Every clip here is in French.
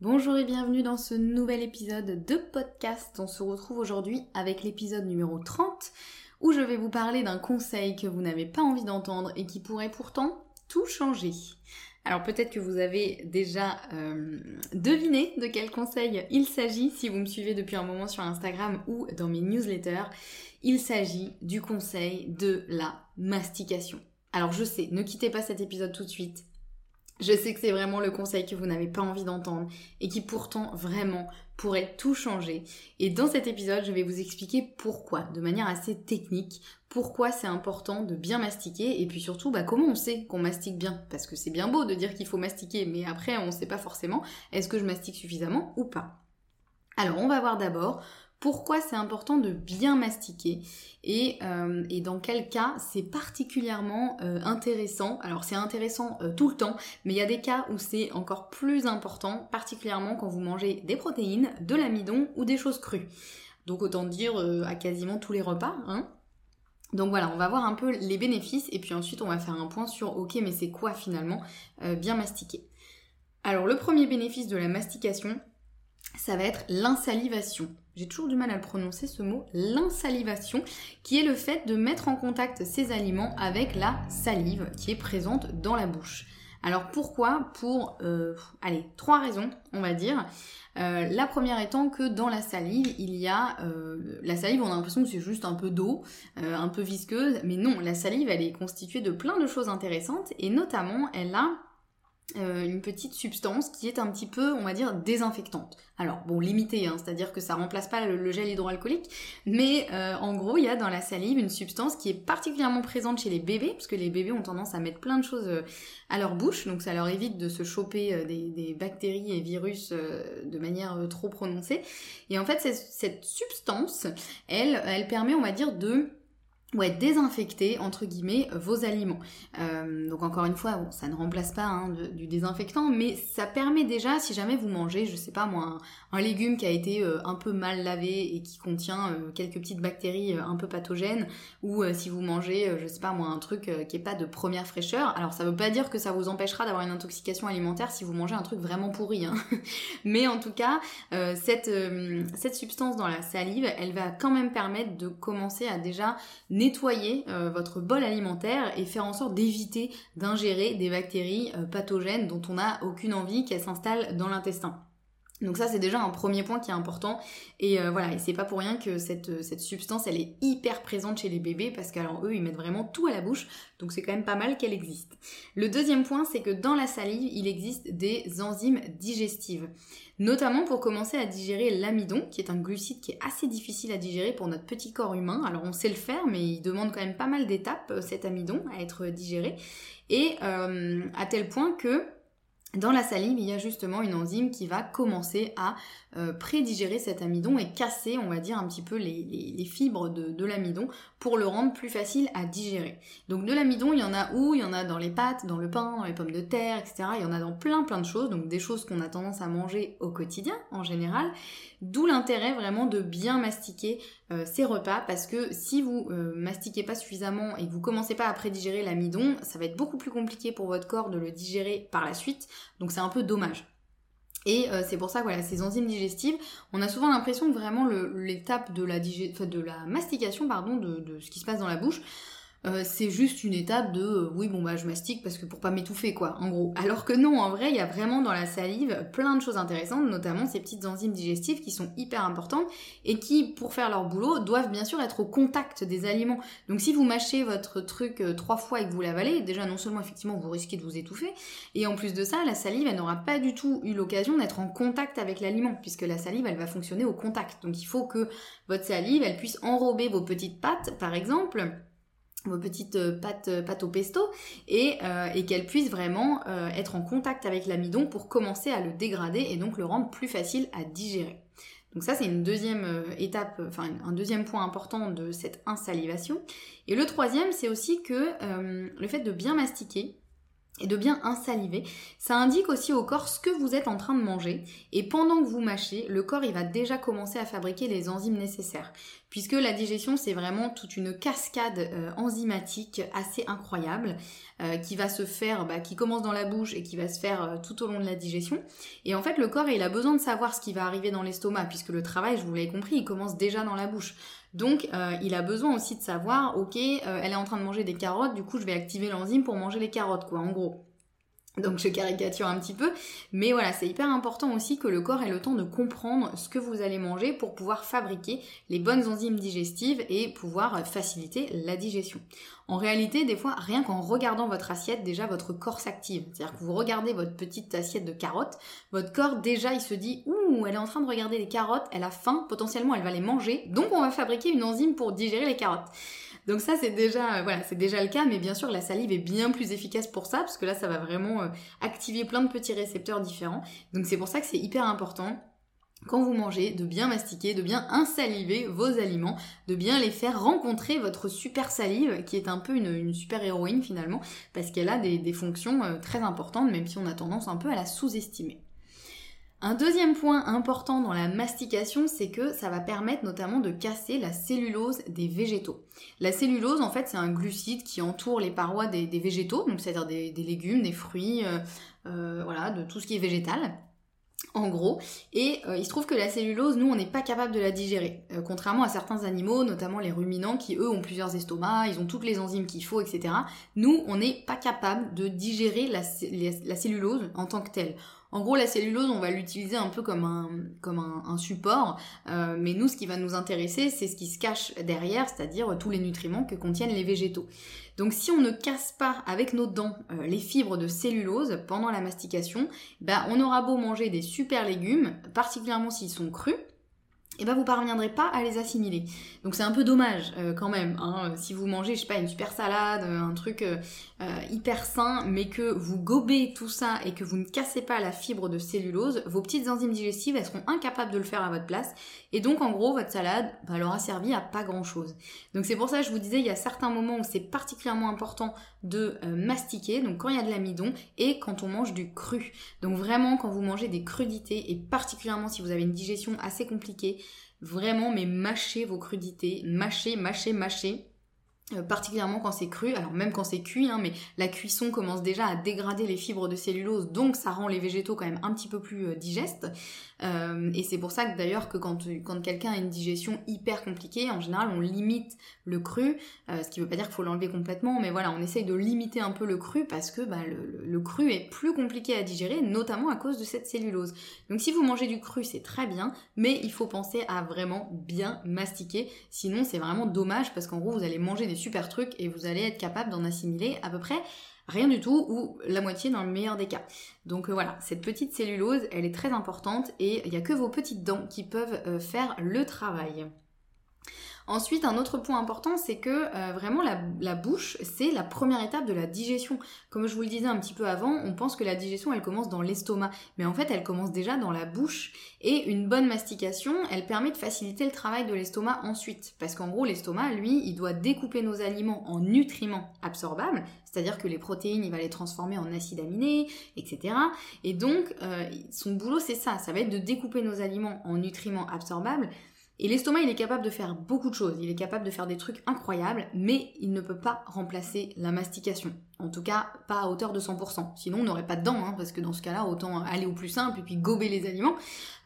Bonjour et bienvenue dans ce nouvel épisode de podcast. On se retrouve aujourd'hui avec l'épisode numéro 30 où je vais vous parler d'un conseil que vous n'avez pas envie d'entendre et qui pourrait pourtant tout changer. Alors peut-être que vous avez déjà euh, deviné de quel conseil il s'agit si vous me suivez depuis un moment sur Instagram ou dans mes newsletters. Il s'agit du conseil de la mastication. Alors je sais, ne quittez pas cet épisode tout de suite. Je sais que c'est vraiment le conseil que vous n'avez pas envie d'entendre et qui pourtant vraiment pourrait tout changer. Et dans cet épisode, je vais vous expliquer pourquoi, de manière assez technique, pourquoi c'est important de bien mastiquer et puis surtout bah, comment on sait qu'on mastique bien. Parce que c'est bien beau de dire qu'il faut mastiquer, mais après on ne sait pas forcément est-ce que je mastique suffisamment ou pas. Alors on va voir d'abord pourquoi c'est important de bien mastiquer et, euh, dans quel cas c'est particulièrement euh, intéressant. Alors c'est intéressant euh, tout le temps, mais il y a des cas où c'est encore plus important, particulièrement quand vous mangez des protéines, de l'amidon ou des choses crues. Donc autant dire à quasiment tous les repas. Hein. donc voilà, on va voir un peu les bénéfices et puis ensuite on va faire un point sur ok mais c'est quoi finalement bien mastiquer. Alors le premier bénéfice de la mastication, ça va être l'insalivation. J'ai toujours du mal à le prononcer ce mot, l'insalivation, qui est le fait de mettre en contact ces aliments avec la salive qui est présente dans la bouche. Alors pourquoi? Pour, euh, allez, trois raisons, on va dire. Euh, la première étant que dans la salive, il y a... Euh, la salive, on a l'impression que c'est juste un peu d'eau, un peu visqueuse, mais non, la salive, elle est constituée de plein de choses intéressantes, et notamment, elle a euh, une petite substance qui est un petit peu, on va dire, désinfectante. Alors bon, limité, hein, c'est-à-dire que ça remplace pas le, gel hydroalcoolique, mais euh, en gros, il y a dans la salive une substance qui est particulièrement présente chez les bébés, parce que les bébés ont tendance à mettre plein de choses euh, à leur bouche, donc ça leur évite de se choper des, bactéries et virus de manière trop prononcée. Et en fait, cette substance, elle, elle permet, on va dire, de ouais, désinfecter entre guillemets vos aliments. Euh, donc encore une fois, ça ne remplace pas hein, du désinfectant, mais ça permet déjà, si jamais vous mangez, je sais pas moi, un, légume qui a été euh, un peu mal lavé et qui contient euh, quelques petites bactéries un peu pathogènes, ou si vous mangez, je sais pas moi, un truc qui est pas de première fraîcheur. Alors ça veut pas dire que ça vous empêchera d'avoir une intoxication alimentaire si vous mangez un truc vraiment pourri, hein. mais en tout cas, cette cette substance dans la salive, elle va quand même permettre de commencer à déjà nettoyer euh, votre bol alimentaire et faire en sorte d'éviter d'ingérer des bactéries euh, pathogènes dont on n'a aucune envie qu'elles s'installent dans l'intestin. Donc ça c'est déjà un premier point qui est important et euh, voilà et c'est pas pour rien que cette, cette substance elle est hyper présente chez les bébés parce qu'alors eux ils mettent vraiment tout à la bouche donc c'est quand même pas mal qu'elle existe. Le deuxième point c'est que dans la salive il existe des enzymes digestives notamment pour commencer à digérer l'amidon qui est un glucide qui est assez difficile à digérer pour notre petit corps humain. Alors on sait le faire mais il demande quand même pas mal d'étapes euh, cet amidon à être digéré et euh, à tel point que dans la salive, il y a justement une enzyme qui va commencer à euh, prédigérer cet amidon et casser, on va dire, un petit peu les, fibres de, l'amidon pour le rendre plus facile à digérer. Donc de l'amidon, il y en a où? Il y en a dans les pâtes, dans le pain, dans les pommes de terre, etc. Il y en a dans plein plein de choses, donc des choses qu'on a tendance à manger au quotidien en général. D'où l'intérêt vraiment de bien mastiquer euh, ces repas parce que si vous euh, mastiquez pas suffisamment et que vous commencez pas à prédigérer l'amidon, ça va être beaucoup plus compliqué pour votre corps de le digérer par la suite. Donc c'est un peu dommage. Et euh, c'est pour ça que voilà, ces enzymes digestives, on a souvent l'impression que vraiment l'étape de, la de la mastication de, ce qui se passe dans la bouche, euh, c'est juste une étape de euh, oui bon bah je mastique parce que pour pas m'étouffer quoi en gros. Alors que non en vrai il y a vraiment dans la salive plein de choses intéressantes, notamment ces petites enzymes digestives qui sont hyper importantes et qui pour faire leur boulot doivent bien sûr être au contact des aliments. Donc si vous mâchez votre truc euh, trois fois et que vous l'avalez, déjà non seulement effectivement vous risquez de vous étouffer et en plus de ça la salive elle n'aura pas du tout eu l'occasion d'être en contact avec l'aliment puisque la salive elle va fonctionner au contact. Donc il faut que votre salive elle puisse enrober vos petites pattes par exemple vos petites euh, pâtes, euh, pâtes au pesto et, euh, et qu'elles puissent vraiment être en contact avec l'amidon pour commencer à le dégrader et donc le rendre plus facile à digérer. Donc ça c'est une deuxième étape, enfin un deuxième point important de cette insalivation. Et le troisième c'est aussi que le fait de bien mastiquer, et de bien insaliver, ça indique aussi au corps ce que vous êtes en train de manger et pendant que vous mâchez, le corps il va déjà commencer à fabriquer les enzymes nécessaires puisque la digestion c'est vraiment toute une cascade euh, enzymatique assez incroyable euh, qui va se faire, bah, qui commence dans la bouche et qui va se faire euh, tout au long de la digestion. Et en fait le corps il a besoin de savoir ce qui va arriver dans l'estomac puisque le travail, je vous l'avez compris, il commence déjà dans la bouche. Donc il a besoin aussi de savoir, ok, elle est en train de manger des carottes, du coup je vais activer l'enzyme pour manger les carottes quoi en gros. Donc je caricature un petit peu, mais voilà, c'est hyper important aussi que le corps ait le temps de comprendre ce que vous allez manger pour pouvoir fabriquer les bonnes enzymes digestives et pouvoir faciliter la digestion. En réalité, des fois, rien qu'en regardant votre assiette, déjà votre corps s'active. C'est-à-dire que vous regardez votre petite assiette de carottes, votre corps déjà il se dit ouh, elle est en train de regarder les carottes, elle a faim, potentiellement elle va les manger, donc on va fabriquer une enzyme pour digérer les carottes. Donc ça c'est déjà voilà, c'est déjà le cas mais bien sûr la salive est bien plus efficace pour ça parce que là ça va vraiment euh, activer plein de petits récepteurs différents. Donc c'est pour ça que c'est hyper important quand vous mangez, de bien mastiquer, de bien insaliver vos aliments, de bien les faire rencontrer votre super salive, qui est un peu une, super héroïne finalement, parce qu'elle a des, des fonctions euh, très importantes, même si on a tendance un peu à la sous-estimer. Un deuxième point important dans la mastication, c'est que ça va permettre notamment de casser la cellulose des végétaux. La cellulose, en fait, c'est un glucide qui entoure les parois des, végétaux, donc c'est-à-dire des, légumes, des fruits, euh, euh, voilà, de tout ce qui est végétal en gros. Et euh, il se trouve que la cellulose, nous, on n'est pas capable de la digérer. contrairement à certains animaux, notamment les ruminants, qui eux ont plusieurs estomacs, ils ont toutes les enzymes qu'il faut, etc. Nous, on n'est pas capable de digérer la, la, cellulose en tant que telle. En gros, la cellulose, on va l'utiliser un peu comme un, comme un, support, euh, mais nous, ce qui va nous intéresser, c'est ce qui se cache derrière, c'est-à-dire tous les nutriments que contiennent les végétaux. Donc si on ne casse pas avec nos dents euh, les fibres de cellulose pendant la mastication, ben, on aura beau manger des super légumes, particulièrement s'ils sont crus, et eh ben vous parviendrez pas à les assimiler. Donc c'est un peu dommage euh, quand même. Hein, si vous mangez, je sais pas, une super salade, un truc euh, euh, hyper sain, mais que vous gobez tout ça et que vous ne cassez pas la fibre de cellulose, vos petites enzymes digestives, elles seront incapables de le faire à votre place. Et donc en gros, votre salade, bah, elle aura servi à pas grand chose. Donc c'est pour ça que je vous disais, il y a certains moments où c'est particulièrement important de mastiquer, donc quand il y a de l'amidon et quand on mange du cru. Donc vraiment quand vous mangez des crudités et particulièrement si vous avez une digestion assez compliquée, Vraiment, mais mâchez vos crudités, mâchez, mâchez, mâchez. Euh, particulièrement quand c'est cru, alors même quand c'est cuit, hein, mais la cuisson commence déjà à dégrader les fibres de cellulose, donc ça rend les végétaux quand même un petit peu plus euh, digestes. Euh, et c'est pour ça que d'ailleurs que quand, quand quelqu'un a une digestion hyper compliquée, en général on limite le cru, ce qui veut pas dire qu'il faut l'enlever complètement, mais voilà, on essaye de limiter un peu le cru parce que bah, le, le, cru est plus compliqué à digérer, notamment à cause de cette cellulose. Donc si vous mangez du cru, c'est très bien, mais il faut penser à vraiment bien mastiquer, sinon c'est vraiment dommage parce qu'en gros vous allez manger des super trucs et vous allez être capable d'en assimiler à peu près rien du tout ou la moitié dans le meilleur des cas. Donc euh, voilà, cette petite cellulose, elle est très importante et il n'y a que vos petites dents qui peuvent euh, faire le travail. Ensuite, un autre point important, c'est que euh, vraiment la, bouche, c'est la première étape de la digestion. Comme je vous le disais un petit peu avant, on pense que la digestion, elle commence dans l'estomac, mais en fait, elle commence déjà dans la bouche. Et une bonne mastication, elle permet de faciliter le travail de l'estomac ensuite. Parce qu'en gros, l'estomac, lui, il doit découper nos aliments en nutriments absorbables, c'est-à-dire que les protéines, il va les transformer en acides aminés, etc. Et donc, euh, son boulot, c'est ça, ça va être de découper nos aliments en nutriments absorbables et l'estomac, il est capable de faire beaucoup de choses. Il est capable de faire des trucs incroyables, mais il ne peut pas remplacer la mastication. En tout cas, pas à hauteur de 100%. Sinon, on n'aurait pas de dents, hein, parce que dans ce cas-là, autant aller au plus simple et puis gober les aliments.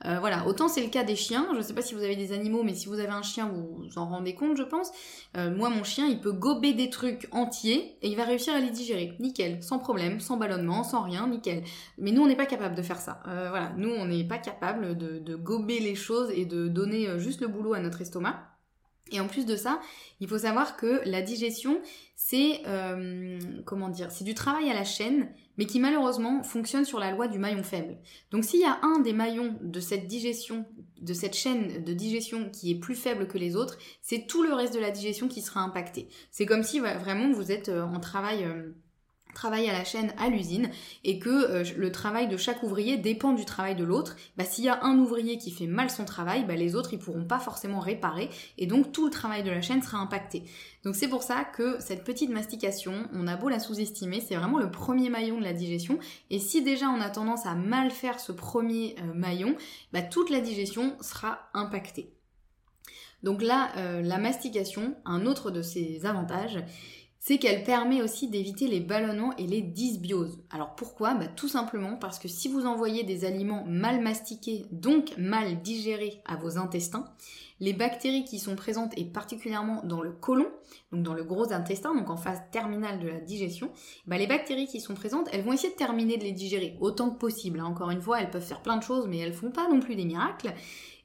Euh, voilà, autant c'est le cas des chiens. Je ne sais pas si vous avez des animaux, mais si vous avez un chien, vous vous en rendez compte, je pense. Euh, moi, mon chien, il peut gober des trucs entiers et il va réussir à les digérer. Nickel, sans problème, sans ballonnement, sans rien, nickel. Mais nous, on n'est pas capable de faire ça. Euh, voilà, nous, on n'est pas capable de, de gober les choses et de donner juste le boulot à notre estomac. Et en plus de ça, il faut savoir que la digestion, c'est euh, comment dire, c'est du travail à la chaîne, mais qui malheureusement fonctionne sur la loi du maillon faible. Donc s'il y a un des maillons de cette digestion, de cette chaîne de digestion qui est plus faible que les autres, c'est tout le reste de la digestion qui sera impacté. C'est comme si vraiment vous êtes euh, en travail euh, travaille à la chaîne à l'usine et que euh, le travail de chaque ouvrier dépend du travail de l'autre, bah, s'il y a un ouvrier qui fait mal son travail, bah, les autres ils pourront pas forcément réparer et donc tout le travail de la chaîne sera impacté. Donc c'est pour ça que cette petite mastication, on a beau la sous-estimer, c'est vraiment le premier maillon de la digestion et si déjà on a tendance à mal faire ce premier euh, maillon, bah, toute la digestion sera impactée. Donc là, euh, la mastication, un autre de ses avantages, c'est qu'elle permet aussi d'éviter les ballonnements et les dysbioses. Alors pourquoi? Bah, Tout simplement parce que si vous envoyez des aliments mal mastiqués, donc mal digérés à vos intestins, les bactéries qui sont présentes et particulièrement dans le côlon, donc dans le gros intestin, donc en phase terminale de la digestion, bah, les bactéries qui sont présentes, elles vont essayer de terminer de les digérer autant que possible. Hein. Encore une fois, elles peuvent faire plein de choses, mais elles font pas non plus des miracles.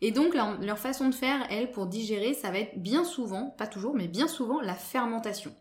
Et donc leur, leur façon de faire, elles, pour digérer, ça va être bien souvent, pas toujours, mais bien souvent la fermentation.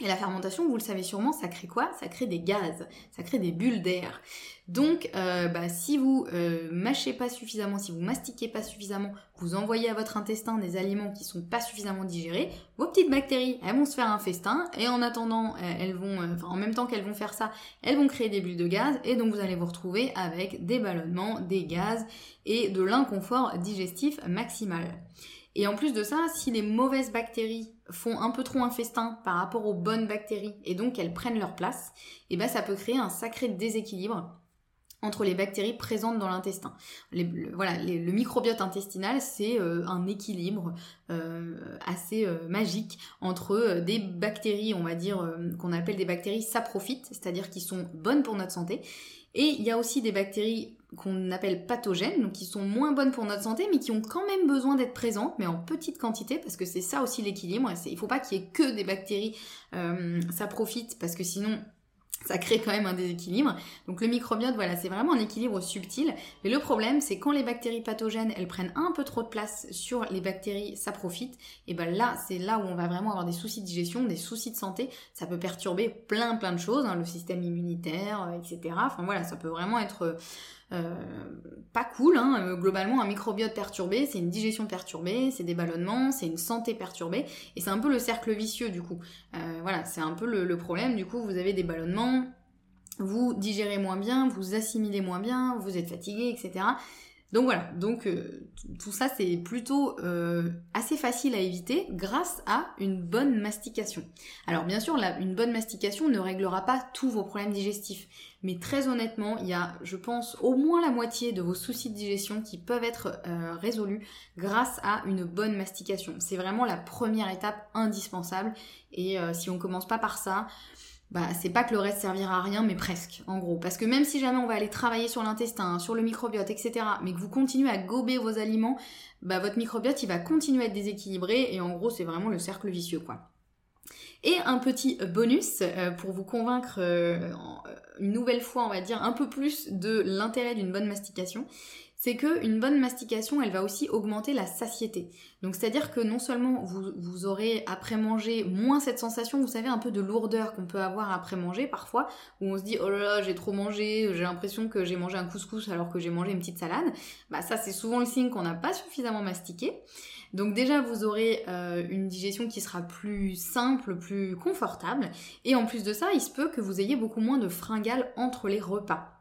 Et la fermentation, vous le savez sûrement, ça crée quoi? Ça crée des gaz, ça crée des bulles d'air. Donc, euh, bah, si vous euh, mâchez pas suffisamment, si vous mastiquez pas suffisamment, vous envoyez à votre intestin des aliments qui sont pas suffisamment digérés, vos petites bactéries, elles vont se faire un festin, et en attendant, euh, elles vont, en même temps qu'elles vont faire ça, elles vont créer des bulles de gaz, et donc vous allez vous retrouver avec des ballonnements, des gaz et de l'inconfort digestif maximal. Et en plus de ça, si les mauvaises bactéries font un peu trop un festin par rapport aux bonnes bactéries et donc elles prennent leur place, et eh ben ça peut créer un sacré déséquilibre entre les bactéries présentes dans l'intestin. voilà, le microbiote intestinal, c'est euh, un équilibre euh, assez euh, magique entre des bactéries, on va dire, qu'on appelle des bactéries saprophytes, c'est-à-dire qui sont bonnes pour notre santé, et il y a aussi des bactéries qu'on appelle pathogènes, donc qui sont moins bonnes pour notre santé, mais qui ont quand même besoin d'être présentes, mais en petite quantité, parce que c'est ça aussi l'équilibre. Il faut pas qu'il y ait que des bactéries, euh, ça profite, parce que sinon ça crée quand même un déséquilibre. Donc le microbiote, voilà, c'est vraiment un équilibre subtil. Mais le problème, c'est quand les bactéries pathogènes, elles prennent un peu trop de place sur les bactéries ça profite, et ben là, c'est là où on va vraiment avoir des soucis de digestion, des soucis de santé. Ça peut perturber plein plein de choses, hein, le système immunitaire, euh, etc. Enfin voilà, ça peut vraiment être euh, pas cool. Hein. Euh, globalement, un microbiote perturbé, c'est une digestion perturbée, c'est des ballonnements, c'est une santé perturbée, et c'est un peu le cercle vicieux du coup. Voilà, c'est un peu le, problème. Du coup, vous avez des ballonnements, vous digérez moins bien, vous assimilez moins bien, vous êtes fatigué, etc. Donc voilà, donc tout ça c'est plutôt assez facile à éviter grâce à une bonne mastication. Alors bien sûr, une bonne mastication ne réglera pas tous vos problèmes digestifs, mais très honnêtement, il y a, je pense, au moins la moitié de vos soucis de digestion qui peuvent être euh, résolus grâce à une bonne mastication. C'est vraiment la première étape indispensable. Et euh, si on commence pas par ça, bah, c'est pas que le reste servira à rien, mais presque, en gros. Parce que même si jamais on va aller travailler sur l'intestin, sur le microbiote, etc., mais que vous continuez à gober vos aliments, bah, votre microbiote, il va continuer à être déséquilibré, et en gros, c'est vraiment le cercle vicieux, quoi. Et un petit bonus euh, pour vous convaincre une nouvelle fois, on va dire, un peu plus de l'intérêt d'une bonne mastication, c'est que une bonne mastication, elle va aussi augmenter la satiété. Donc c'est-à-dire que non seulement vous, vous, aurez après manger moins cette sensation, vous savez, un peu de lourdeur qu'on peut avoir après manger parfois, où on se dit oh là là j'ai trop mangé, j'ai l'impression que j'ai mangé un couscous alors que j'ai mangé une petite salade. Bah ça c'est souvent le signe qu'on n'a pas suffisamment mastiqué. Donc déjà, vous aurez euh, une digestion qui sera plus simple, plus confortable. Et en plus de ça, il se peut que vous ayez beaucoup moins de fringales entre les repas.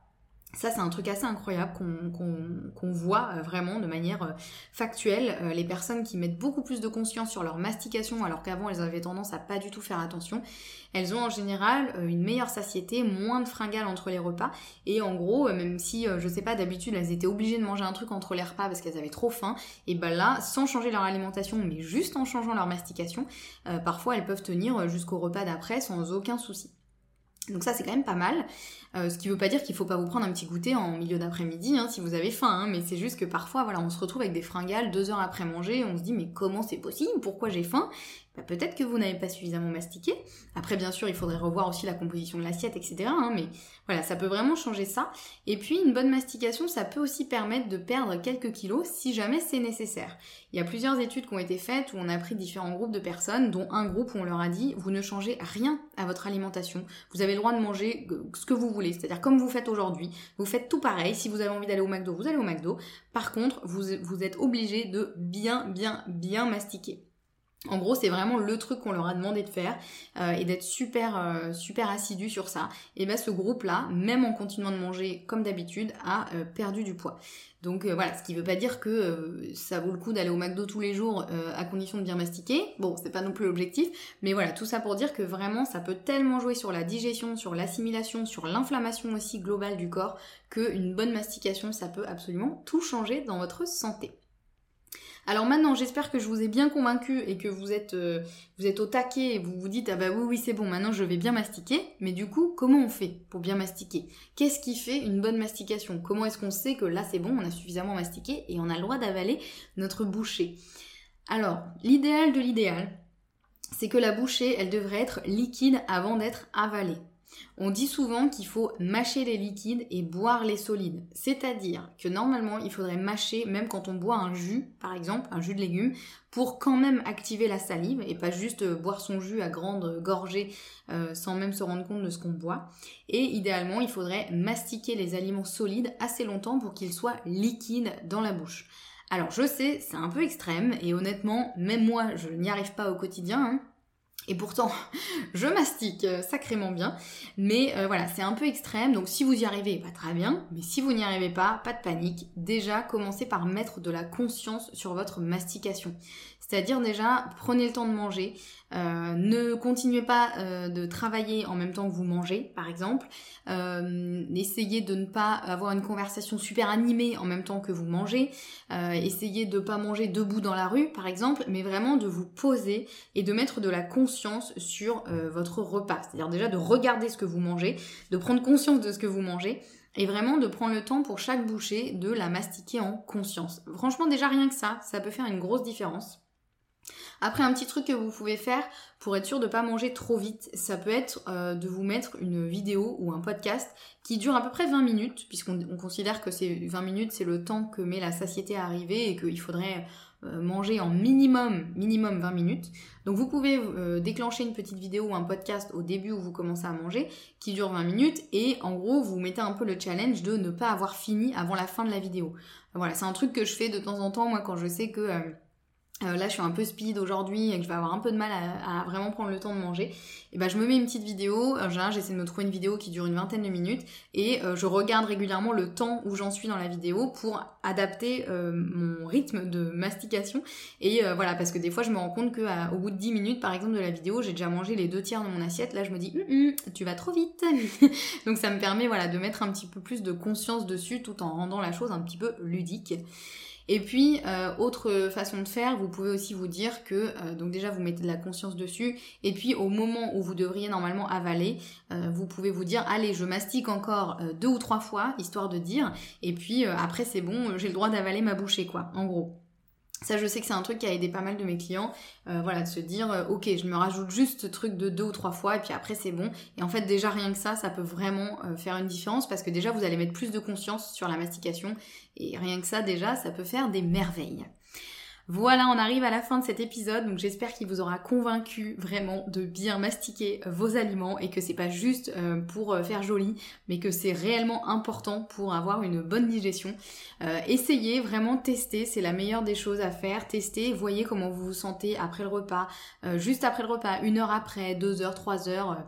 Ça, c'est un truc assez incroyable qu'on voit euh, vraiment de manière euh, factuelle. Euh, les personnes qui mettent beaucoup plus de conscience sur leur mastication alors qu'avant elles avaient tendance à pas du tout faire attention, elles ont en général une meilleure satiété, moins de fringales entre les repas. Et en gros, même si, je sais pas, d'habitude elles étaient obligées de manger un truc entre les repas parce qu'elles avaient trop faim, et ben là, sans changer leur alimentation, mais juste en changeant leur mastication, parfois elles peuvent tenir jusqu'au repas d'après sans aucun souci. Donc ça c'est quand même pas mal. Euh, ce qui veut pas dire qu'il faut pas vous prendre un petit goûter en milieu d'après-midi hein, si vous avez faim, hein, mais c'est juste que parfois voilà on se retrouve avec des fringales deux heures après manger, on se dit mais comment c'est possible, pourquoi j'ai faim? Bah, peut-être que vous n'avez pas suffisamment mastiqué. Après, bien sûr, il faudrait revoir aussi la composition de l'assiette, etc. Hein, mais voilà, ça peut vraiment changer ça. Et puis, une bonne mastication, ça peut aussi permettre de perdre quelques kilos si jamais c'est nécessaire. Il y a plusieurs études qui ont été faites où on a pris différents groupes de personnes, dont un groupe où on leur a dit, vous ne changez rien à votre alimentation. Vous avez le droit de manger ce que vous voulez, c'est-à-dire comme vous faites aujourd'hui. Vous faites tout pareil. Si vous avez envie d'aller au McDo, vous allez au McDo. Par contre, vous, vous êtes obligé de bien, bien, bien mastiquer. En gros, c'est vraiment le truc qu'on leur a demandé de faire euh, et d'être super euh, super assidu sur ça. Et ben ce groupe-là, même en continuant de manger comme d'habitude, a euh, perdu du poids. Donc voilà, ce qui veut pas dire que ça vaut le coup d'aller au McDo tous les jours à condition de bien mastiquer. Bon, c'est pas non plus l'objectif, mais voilà, tout ça pour dire que vraiment ça peut tellement jouer sur la digestion, sur l'assimilation, sur l'inflammation aussi globale du corps qu'une bonne mastication, ça peut absolument tout changer dans votre santé. Alors maintenant, j'espère que je vous ai bien convaincu et que vous êtes, euh, vous êtes au taquet et vous vous dites ah bah oui oui c'est bon, maintenant je vais bien mastiquer. Mais du coup, comment on fait pour bien mastiquer? Qu'est-ce qui fait une bonne mastication? Comment est-ce qu'on sait que là c'est bon, on a suffisamment mastiqué et on a le droit d'avaler notre bouchée? Alors, l'idéal de l'idéal, c'est que la bouchée, elle devrait être liquide avant d'être avalée. On dit souvent qu'il faut mâcher les liquides et boire les solides. C'est-à-dire que normalement, il faudrait mâcher même quand on boit un jus, par exemple, un jus de légumes, pour quand même activer la salive et pas juste euh, boire son jus à grande gorgée euh, sans même se rendre compte de ce qu'on boit. Et idéalement, il faudrait mastiquer les aliments solides assez longtemps pour qu'ils soient liquides dans la bouche. Alors je sais, c'est un peu extrême et honnêtement, même moi, je n'y arrive pas au quotidien. Hein. Et pourtant, je mastique euh, sacrément bien. Mais euh, voilà, c'est un peu extrême. Donc si vous y arrivez, pas très bien. Mais si vous n'y arrivez pas, pas de panique. Déjà, commencez par mettre de la conscience sur votre mastication. C'est-à-dire déjà, prenez le temps de manger. Euh, ne continuez pas euh, de travailler en même temps que vous mangez, par exemple. Euh, essayez de ne pas avoir une conversation super animée en même temps que vous mangez. essayez de ne pas manger debout dans la rue, par exemple, mais vraiment de vous poser et de mettre de la conscience sur votre repas. C'est-à-dire déjà de regarder ce que vous mangez, de prendre conscience de ce que vous mangez et vraiment de prendre le temps pour chaque bouchée de la mastiquer en conscience. Franchement, déjà rien que ça, ça peut faire une grosse différence. Après, un petit truc que vous pouvez faire pour être sûr de ne pas manger trop vite, ça peut être euh, de vous mettre une vidéo ou un podcast qui dure à peu près 20 minutes, puisqu'on considère que ces 20 minutes, c'est le temps que met la satiété à arriver et qu'il faudrait euh, manger en minimum, minimum 20 minutes. Donc vous pouvez euh, déclencher une petite vidéo ou un podcast au début où vous commencez à manger qui dure 20 minutes et en gros vous mettez un peu le challenge de ne pas avoir fini avant la fin de la vidéo. Voilà, c'est un truc que je fais de temps en temps moi quand je sais que euh, là je suis un peu speed aujourd'hui et que je vais avoir un peu de mal à, vraiment prendre le temps de manger, et ben je me mets une petite vidéo, j'essaie de me trouver une vidéo qui dure une vingtaine de minutes et euh, je regarde régulièrement le temps où j'en suis dans la vidéo pour adapter euh, mon rythme de mastication. Et voilà parce que des fois je me rends compte que au bout de 10 minutes par exemple de la vidéo j'ai déjà mangé les deux tiers de mon assiette, là je me dis hum, hum, tu vas trop vite. Donc ça me permet voilà de mettre un petit peu plus de conscience dessus tout en rendant la chose un petit peu ludique. Et puis, euh, autre façon de faire, vous pouvez aussi vous dire que, euh, donc déjà, vous mettez de la conscience dessus, et puis au moment où vous devriez normalement avaler, euh, vous pouvez vous dire, allez, je mastique encore deux ou trois fois, histoire de dire, et puis après c'est bon, j'ai le droit d'avaler ma bouchée, quoi, en gros. Ça, je sais que c'est un truc qui a aidé pas mal de mes clients, euh, voilà, de se dire, euh, ok, je me rajoute juste ce truc de deux ou trois fois, et puis après c'est bon. Et en fait, déjà rien que ça, ça peut vraiment euh, faire une différence, parce que déjà vous allez mettre plus de conscience sur la mastication, et rien que ça, déjà, ça peut faire des merveilles. Voilà, on arrive à la fin de cet épisode, donc j'espère qu'il vous aura convaincu vraiment de bien mastiquer vos aliments et que c'est pas juste euh, pour euh, faire joli, mais que c'est réellement important pour avoir une bonne digestion. Euh, essayez, vraiment tester, c'est la meilleure des choses à faire. Testez, voyez comment vous vous sentez après le repas, juste après le repas, une heure après, deux heures, trois heures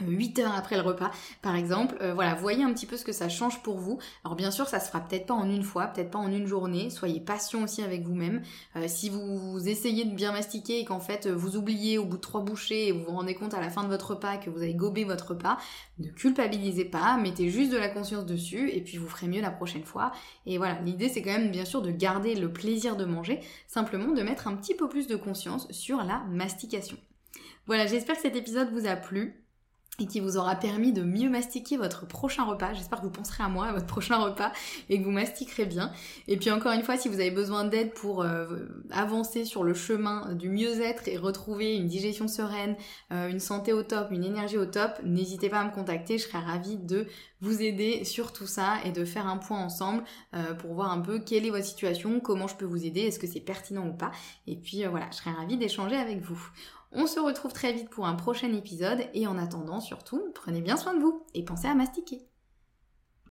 8 heures après le repas par exemple euh, voilà voyez un petit peu ce que ça change pour vous. Alors bien sûr ça se fera peut-être pas en une fois peut-être pas en une journée. Soyez patient aussi avec vous-même. Euh, si vous, essayez de bien mastiquer et qu'en fait vous oubliez au bout de trois bouchées et vous vous rendez compte à la fin de votre repas que vous avez gobé votre repas ne culpabilisez pas mettez juste de la conscience dessus et puis vous ferez mieux la prochaine fois. Et voilà l'idée c'est quand même bien sûr de garder le plaisir de manger simplement de mettre un petit peu plus de conscience sur la mastication. Voilà j'espère que cet épisode vous a plu et qui vous aura permis de mieux mastiquer votre prochain repas. J'espère que vous penserez à moi, à votre prochain repas, et que vous mastiquerez bien. Et puis encore une fois, si vous avez besoin d'aide pour euh, avancer sur le chemin du mieux-être et retrouver une digestion sereine, euh, une santé au top, une énergie au top, n'hésitez pas à me contacter, je serai ravie de vous aider sur tout ça et de faire un point ensemble euh, pour voir un peu quelle est votre situation, comment je peux vous aider, est-ce que c'est pertinent ou pas. Et puis voilà, je serai ravie d'échanger avec vous. On se retrouve très vite pour un prochain épisode et en attendant surtout, prenez bien soin de vous et pensez à mastiquer.